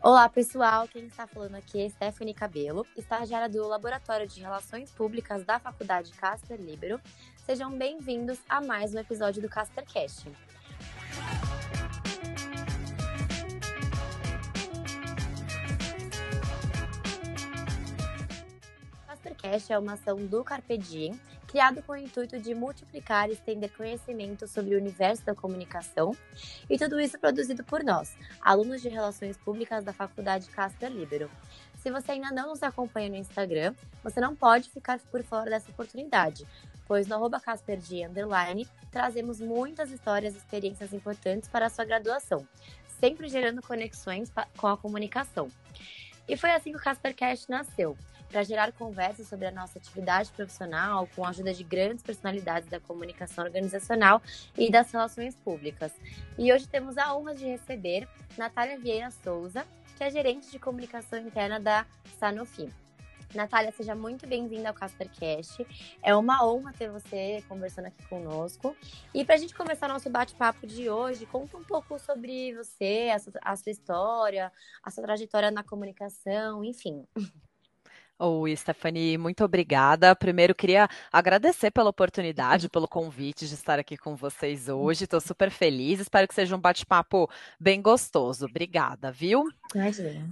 Olá, pessoal. Quem está falando aqui é Stephanie Cabelo, estagiária do Laboratório de Relações Públicas da Faculdade Casper Libero. Sejam bem-vindos a mais um episódio do CasperCast. CasperCast é uma ação do Carpe Diem criado com o intuito de multiplicar e estender conhecimento sobre o universo da comunicação, e tudo isso produzido por nós, alunos de Relações Públicas da Faculdade Casper Libero. Se você ainda não nos acompanha no Instagram, você não pode ficar por fora dessa oportunidade, pois no arroba underline, trazemos muitas histórias e experiências importantes para a sua graduação, sempre gerando conexões com a comunicação. E foi assim que o CasperCast nasceu para gerar conversas sobre a nossa atividade profissional com a ajuda de grandes personalidades da comunicação organizacional e das relações públicas. E hoje temos a honra de receber Natália Vieira Souza, que é gerente de comunicação interna da Sanofi. Natália, seja muito bem-vinda ao CasperCast. É uma honra ter você conversando aqui conosco. E para a gente começar nosso bate-papo de hoje, conta um pouco sobre você, a sua, a sua história, a sua trajetória na comunicação, enfim. Oi, Stephanie, muito obrigada. Primeiro, queria agradecer pela oportunidade, pelo convite de estar aqui com vocês hoje. Estou super feliz. Espero que seja um bate-papo bem gostoso. Obrigada, viu? Imagina.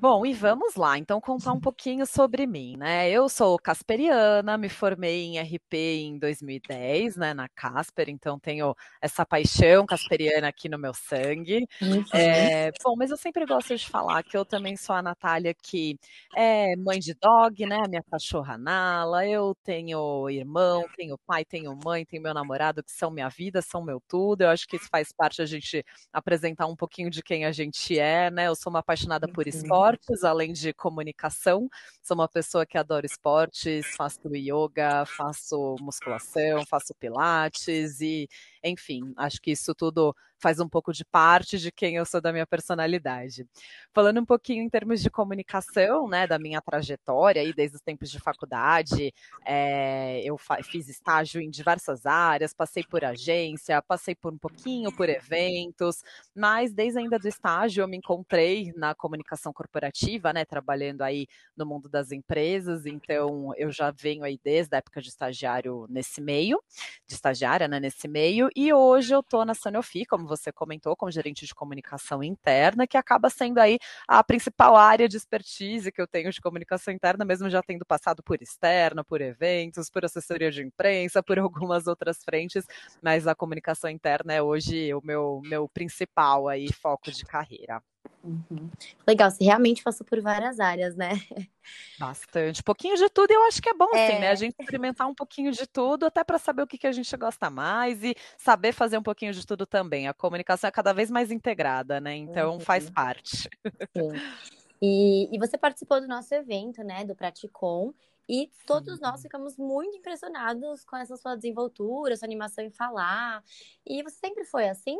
Bom, e vamos lá, então contar um pouquinho sobre mim, né? Eu sou casperiana, me formei em RP em 2010, né, na Casper, então tenho essa paixão casperiana aqui no meu sangue. Uhum. É, bom, mas eu sempre gosto de falar que eu também sou a Natália que é mãe de dog, né? Minha cachorra Nala, eu tenho irmão, tenho pai, tenho mãe, tenho meu namorado, que são minha vida, são meu tudo. Eu acho que isso faz parte a gente apresentar um pouquinho de quem a gente é, né? Eu sou uma apaixonada por esporte esportes, além de comunicação. Sou uma pessoa que adora esportes, faço yoga, faço musculação, faço pilates e, enfim, acho que isso tudo faz um pouco de parte de quem eu sou da minha personalidade. Falando um pouquinho em termos de comunicação, né, da minha trajetória aí desde os tempos de faculdade, é, eu fiz estágio em diversas áreas, passei por agência, passei por um pouquinho por eventos, mas desde ainda do estágio eu me encontrei na comunicação corporativa, né, trabalhando aí no mundo das empresas, então eu já venho aí desde a época de estagiário nesse meio, de estagiária, né, nesse meio, e hoje eu tô na Sanofi, como você comentou, como gerente de comunicação interna, que acaba sendo aí a principal área de expertise que eu tenho de comunicação interna, mesmo já tendo passado por externa, por eventos, por assessoria de imprensa, por algumas outras frentes, mas a comunicação interna é hoje o meu, meu principal aí foco de carreira. Uhum. Legal, você realmente passou por várias áreas, né? Bastante. Pouquinho de tudo, eu acho que é bom, é. sim, né? A gente experimentar um pouquinho de tudo, até para saber o que, que a gente gosta mais e saber fazer um pouquinho de tudo também. A comunicação é cada vez mais integrada, né? Então uhum. faz parte. Sim. E, e você participou do nosso evento, né? Do Praticom. E todos sim. nós ficamos muito impressionados com essa sua desenvoltura, sua animação em falar. E você sempre foi assim?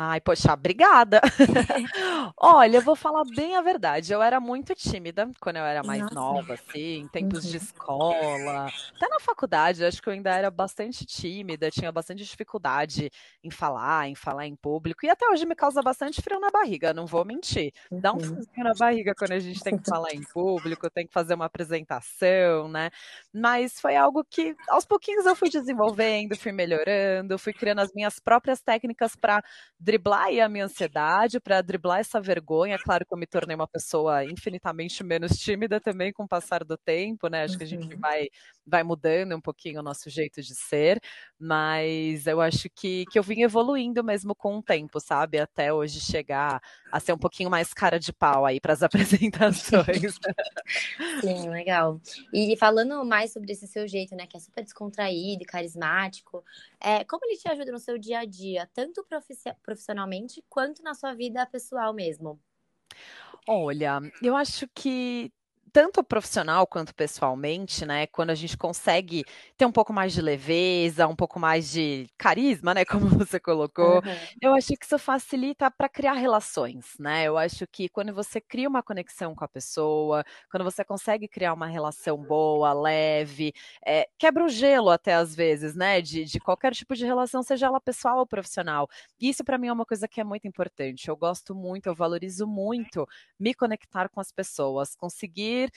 Ai, poxa, obrigada. Olha, eu vou falar bem a verdade. Eu era muito tímida quando eu era mais Nossa. nova, assim, em tempos uhum. de escola. Até na faculdade, acho que eu ainda era bastante tímida, tinha bastante dificuldade em falar, em falar em público. E até hoje me causa bastante frio na barriga, não vou mentir. Dá um uhum. friozinho na barriga quando a gente tem que falar em público, tem que fazer uma apresentação, né? Mas foi algo que aos pouquinhos eu fui desenvolvendo, fui melhorando, fui criando as minhas próprias técnicas para driblar a minha ansiedade, para driblar essa vergonha. Claro que eu me tornei uma pessoa infinitamente menos tímida também com o passar do tempo, né? Acho que a gente uhum. vai, vai mudando um pouquinho o nosso jeito de ser, mas eu acho que, que eu vim evoluindo mesmo com o tempo, sabe? Até hoje chegar a ser um pouquinho mais cara de pau aí para as apresentações. Sim, legal. E falando mais sobre esse seu jeito, né, que é super descontraído e carismático, é, como ele te ajuda no seu dia a dia, tanto profissionalmente quanto na sua vida pessoal mesmo? Olha, eu acho que tanto profissional quanto pessoalmente, né? Quando a gente consegue ter um pouco mais de leveza, um pouco mais de carisma, né? Como você colocou, uhum. eu acho que isso facilita para criar relações, né? Eu acho que quando você cria uma conexão com a pessoa, quando você consegue criar uma relação boa, leve, é, quebra o gelo até às vezes, né? De, de qualquer tipo de relação, seja ela pessoal ou profissional. E isso para mim é uma coisa que é muito importante. Eu gosto muito, eu valorizo muito me conectar com as pessoas, conseguir need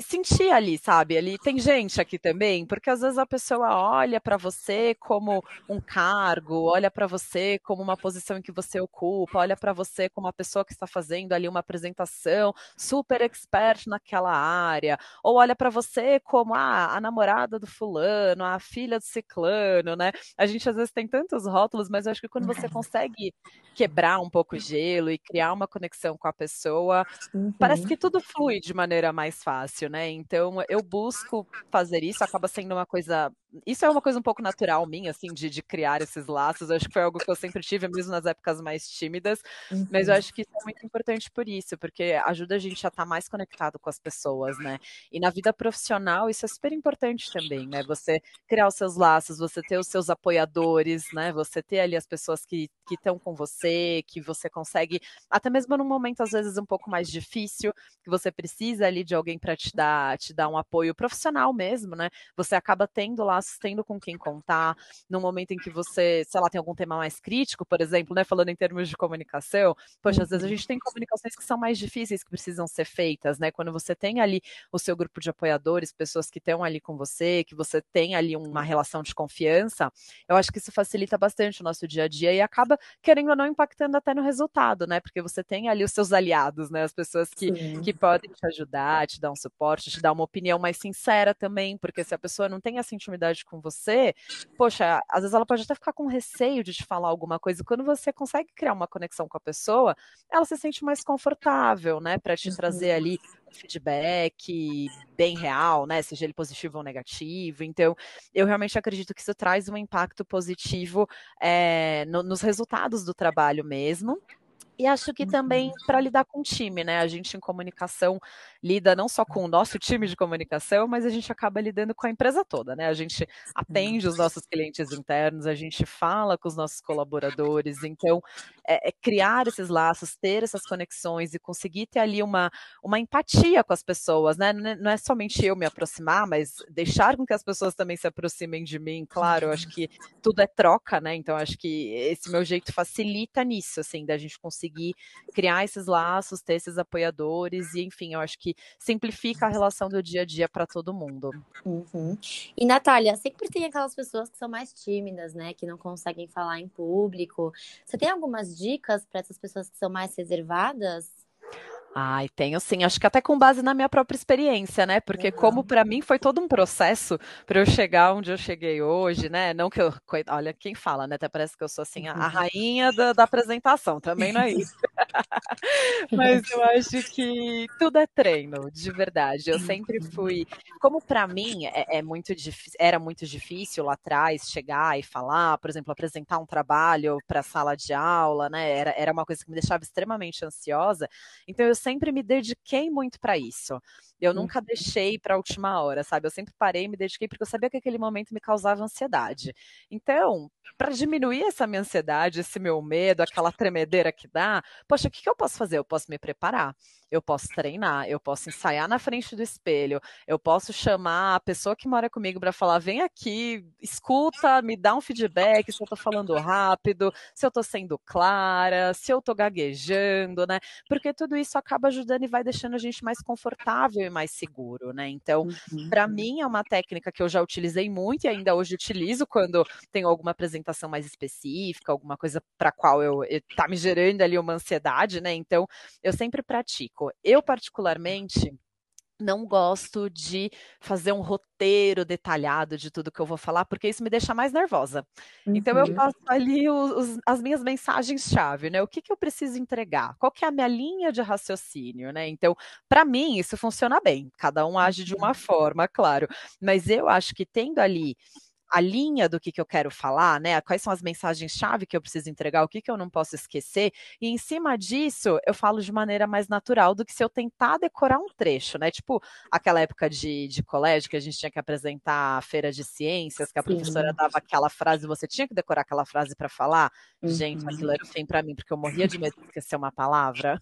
sentir ali, sabe? Ali tem gente aqui também, porque às vezes a pessoa olha para você como um cargo, olha para você como uma posição em que você ocupa, olha para você como uma pessoa que está fazendo ali uma apresentação super expert naquela área, ou olha para você como ah, a namorada do fulano, a filha do ciclano, né? A gente às vezes tem tantos rótulos, mas eu acho que quando você consegue quebrar um pouco o gelo e criar uma conexão com a pessoa, uhum. parece que tudo flui de maneira mais fácil né? Então eu busco fazer isso, acaba sendo uma coisa. Isso é uma coisa um pouco natural minha, assim, de, de criar esses laços. Eu acho que foi algo que eu sempre tive, mesmo nas épocas mais tímidas. Uhum. Mas eu acho que isso é muito importante por isso, porque ajuda a gente a estar mais conectado com as pessoas, né? E na vida profissional, isso é super importante também, né? Você criar os seus laços, você ter os seus apoiadores, né? Você ter ali as pessoas que estão com você, que você consegue, até mesmo num momento às vezes um pouco mais difícil, que você precisa ali de alguém para te dar, te dar um apoio profissional mesmo, né? Você acaba tendo lá, tendo com quem contar, no momento em que você, sei lá, tem algum tema mais crítico, por exemplo, né? Falando em termos de comunicação, poxa, às vezes a uhum. gente tem comunicações que são mais difíceis, que precisam ser feitas, né? Quando você tem ali o seu grupo de apoiadores, pessoas que estão ali com você, que você tem ali uma relação de confiança, eu acho que isso facilita bastante o nosso dia a dia e acaba, querendo ou não, impactando até no resultado, né? Porque você tem ali os seus aliados, né? As pessoas que, que podem te ajudar, te dar um suporte, te dar uma opinião mais sincera também, porque se a pessoa não tem essa intimidade com você, poxa, às vezes ela pode até ficar com receio de te falar alguma coisa. E quando você consegue criar uma conexão com a pessoa, ela se sente mais confortável, né, para te trazer uhum. ali feedback bem real, né? Seja ele positivo ou negativo. Então, eu realmente acredito que isso traz um impacto positivo é, no, nos resultados do trabalho mesmo. E acho que também para lidar com o time, né? A gente em comunicação lida não só com o nosso time de comunicação, mas a gente acaba lidando com a empresa toda, né? A gente atende os nossos clientes internos, a gente fala com os nossos colaboradores. Então, é, é criar esses laços, ter essas conexões e conseguir ter ali uma, uma empatia com as pessoas, né? Não é, é somente eu me aproximar, mas deixar com que as pessoas também se aproximem de mim. Claro, eu acho que tudo é troca, né? Então, acho que esse meu jeito facilita nisso, assim, da gente conseguir conseguir criar esses laços, ter esses apoiadores, e enfim, eu acho que simplifica a relação do dia a dia para todo mundo. Uhum. E Natália, sempre tem aquelas pessoas que são mais tímidas, né? Que não conseguem falar em público. Você tem algumas dicas para essas pessoas que são mais reservadas? Ai, tenho sim, acho que até com base na minha própria experiência, né? Porque uhum. como para mim foi todo um processo para eu chegar onde eu cheguei hoje, né? Não que eu, olha, quem fala, né? Até parece que eu sou assim a, a rainha da, da, apresentação, também não é isso. Mas eu acho que tudo é treino, de verdade. Eu sempre fui, como para mim é, é muito era muito difícil lá atrás chegar e falar, por exemplo, apresentar um trabalho para sala de aula, né? Era, era uma coisa que me deixava extremamente ansiosa. Então eu sempre me dediquei muito para isso. Eu nunca uhum. deixei para a última hora, sabe? Eu sempre parei e me dediquei porque eu sabia que aquele momento me causava ansiedade. Então, para diminuir essa minha ansiedade, esse meu medo, aquela tremedeira que dá, poxa, o que, que eu posso fazer? Eu posso me preparar, eu posso treinar, eu posso ensaiar na frente do espelho, eu posso chamar a pessoa que mora comigo para falar: vem aqui, escuta, me dá um feedback se eu estou falando rápido, se eu estou sendo clara, se eu estou gaguejando, né? Porque tudo isso acaba ajudando e vai deixando a gente mais confortável mais seguro, né? Então, uhum. para mim é uma técnica que eu já utilizei muito e ainda hoje utilizo quando tenho alguma apresentação mais específica, alguma coisa para qual eu, eu tá me gerando ali uma ansiedade, né? Então, eu sempre pratico. Eu particularmente não gosto de fazer um roteiro detalhado de tudo que eu vou falar, porque isso me deixa mais nervosa. Uhum. Então eu faço uhum. ali os, as minhas mensagens-chave, né? O que, que eu preciso entregar? Qual que é a minha linha de raciocínio, né? Então, para mim, isso funciona bem. Cada um age de uma uhum. forma, claro. Mas eu acho que tendo ali a linha do que, que eu quero falar, né? Quais são as mensagens-chave que eu preciso entregar, o que, que eu não posso esquecer. E em cima disso, eu falo de maneira mais natural do que se eu tentar decorar um trecho, né? Tipo aquela época de, de colégio que a gente tinha que apresentar a feira de ciências, que a Sim. professora dava aquela frase, você tinha que decorar aquela frase para falar. Uhum. Gente, aquilo era o fim para mim, porque eu morria de medo de esquecer uma palavra.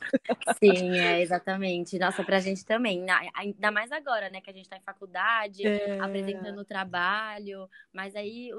Sim, é, exatamente. Nossa, pra gente também. Ainda mais agora, né? Que a gente tá em faculdade, é... apresentando o trabalho. Mas aí,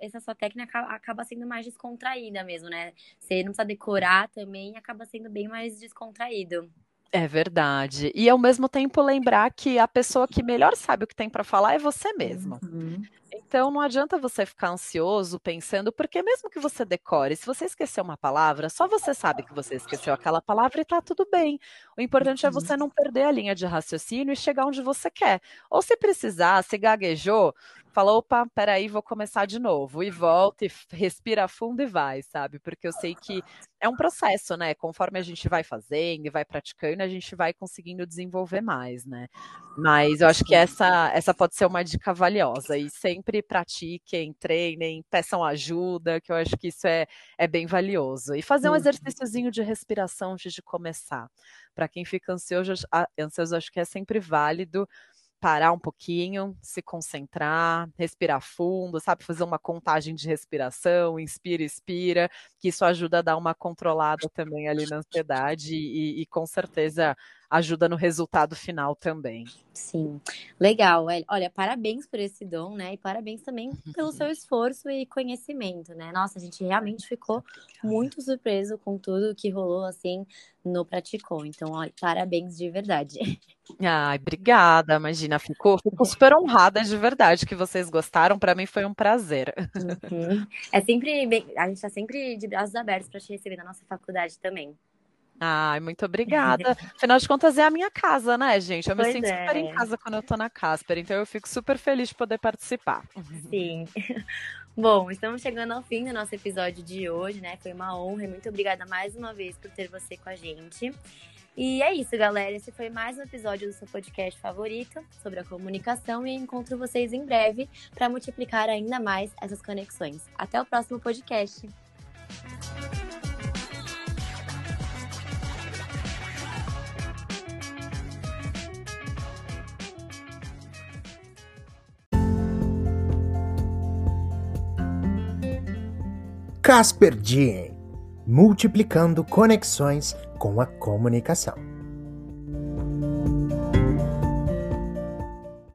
essa sua técnica acaba sendo mais descontraída mesmo, né? Você não precisa decorar também, acaba sendo bem mais descontraído. É verdade. E ao mesmo tempo lembrar que a pessoa que melhor sabe o que tem para falar é você mesmo. Uhum. Então não adianta você ficar ansioso pensando, porque mesmo que você decore, se você esquecer uma palavra, só você sabe que você esqueceu aquela palavra e tá tudo bem. O importante é você não perder a linha de raciocínio e chegar onde você quer. Ou se precisar, se gaguejou, fala, opa, peraí, vou começar de novo. E volta, e respira fundo e vai, sabe? Porque eu sei que é um processo, né? Conforme a gente vai fazendo e vai praticando, a gente vai conseguindo desenvolver mais, né? Mas eu acho que essa, essa pode ser uma dica valiosa. E sempre pratiquem, treinem, peçam ajuda, que eu acho que isso é, é bem valioso. E fazer um exercíciozinho de respiração antes de começar. Para quem fica ansioso, ansioso, acho que é sempre válido parar um pouquinho, se concentrar, respirar fundo, sabe? Fazer uma contagem de respiração, inspira, expira, que isso ajuda a dar uma controlada também ali na ansiedade e, e com certeza ajuda no resultado final também. Sim, legal. Olha, parabéns por esse dom, né? E parabéns também pelo seu esforço e conhecimento, né? Nossa, a gente realmente ficou muito surpreso com tudo que rolou assim no Praticou. Então, olha, parabéns de verdade. Ai, obrigada, imagina, ficou, ficou super honrada de verdade que vocês gostaram. Para mim foi um prazer. Uhum. É sempre bem, a gente está sempre de braços abertos para te receber na nossa faculdade também. Ai, muito obrigada. Afinal de contas, é a minha casa, né, gente? Eu me pois sinto é. super em é. casa quando eu tô na Casper, então eu fico super feliz de poder participar. Sim. Bom, estamos chegando ao fim do nosso episódio de hoje, né? Foi uma honra e muito obrigada mais uma vez por ter você com a gente. E é isso, galera. Esse foi mais um episódio do seu podcast favorito sobre a comunicação e encontro vocês em breve para multiplicar ainda mais essas conexões. Até o próximo podcast. Casper Diem multiplicando conexões com a comunicação.